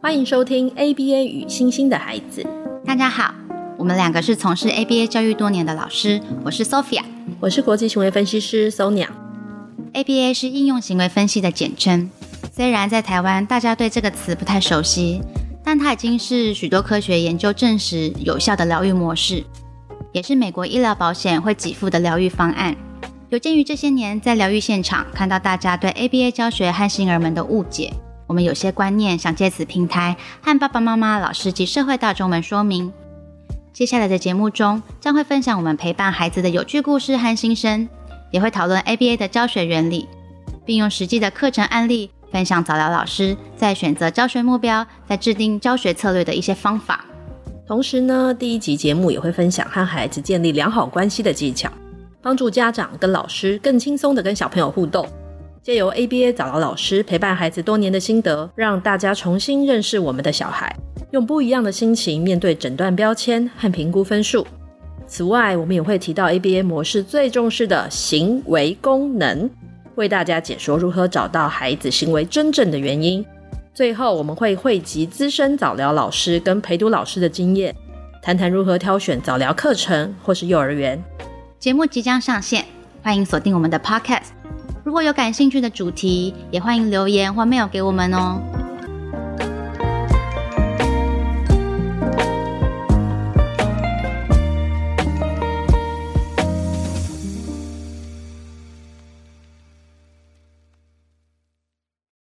欢迎收听 ABA 与星星的孩子。大家好，我们两个是从事 ABA 教育多年的老师，我是 Sophia，我是国际行为分析师 Sonia。ABA 是应用行为分析的简称，虽然在台湾大家对这个词不太熟悉，但它已经是许多科学研究证实有效的疗愈模式，也是美国医疗保险会给付的疗愈方案。有鉴于这些年在疗愈现场看到大家对 ABA 教学和星儿们的误解。我们有些观念想借此平台和爸爸妈妈、老师及社会大众们说明。接下来的节目中将会分享我们陪伴孩子的有趣故事和心声，也会讨论 ABA 的教学原理，并用实际的课程案例分享早疗老师在选择教学目标、在制定教学策略的一些方法。同时呢，第一集节目也会分享和孩子建立良好关系的技巧，帮助家长跟老师更轻松地跟小朋友互动。借由 ABA 早疗老师陪伴孩子多年的心得，让大家重新认识我们的小孩，用不一样的心情面对诊断标签和评估分数。此外，我们也会提到 ABA 模式最重视的行为功能，为大家解说如何找到孩子行为真正的原因。最后，我们会汇集资深早疗老师跟陪读老师的经验，谈谈如何挑选早疗课程或是幼儿园。节目即将上线，欢迎锁定我们的 Podcast。如果有感兴趣的主题，也欢迎留言或 mail 给我们哦。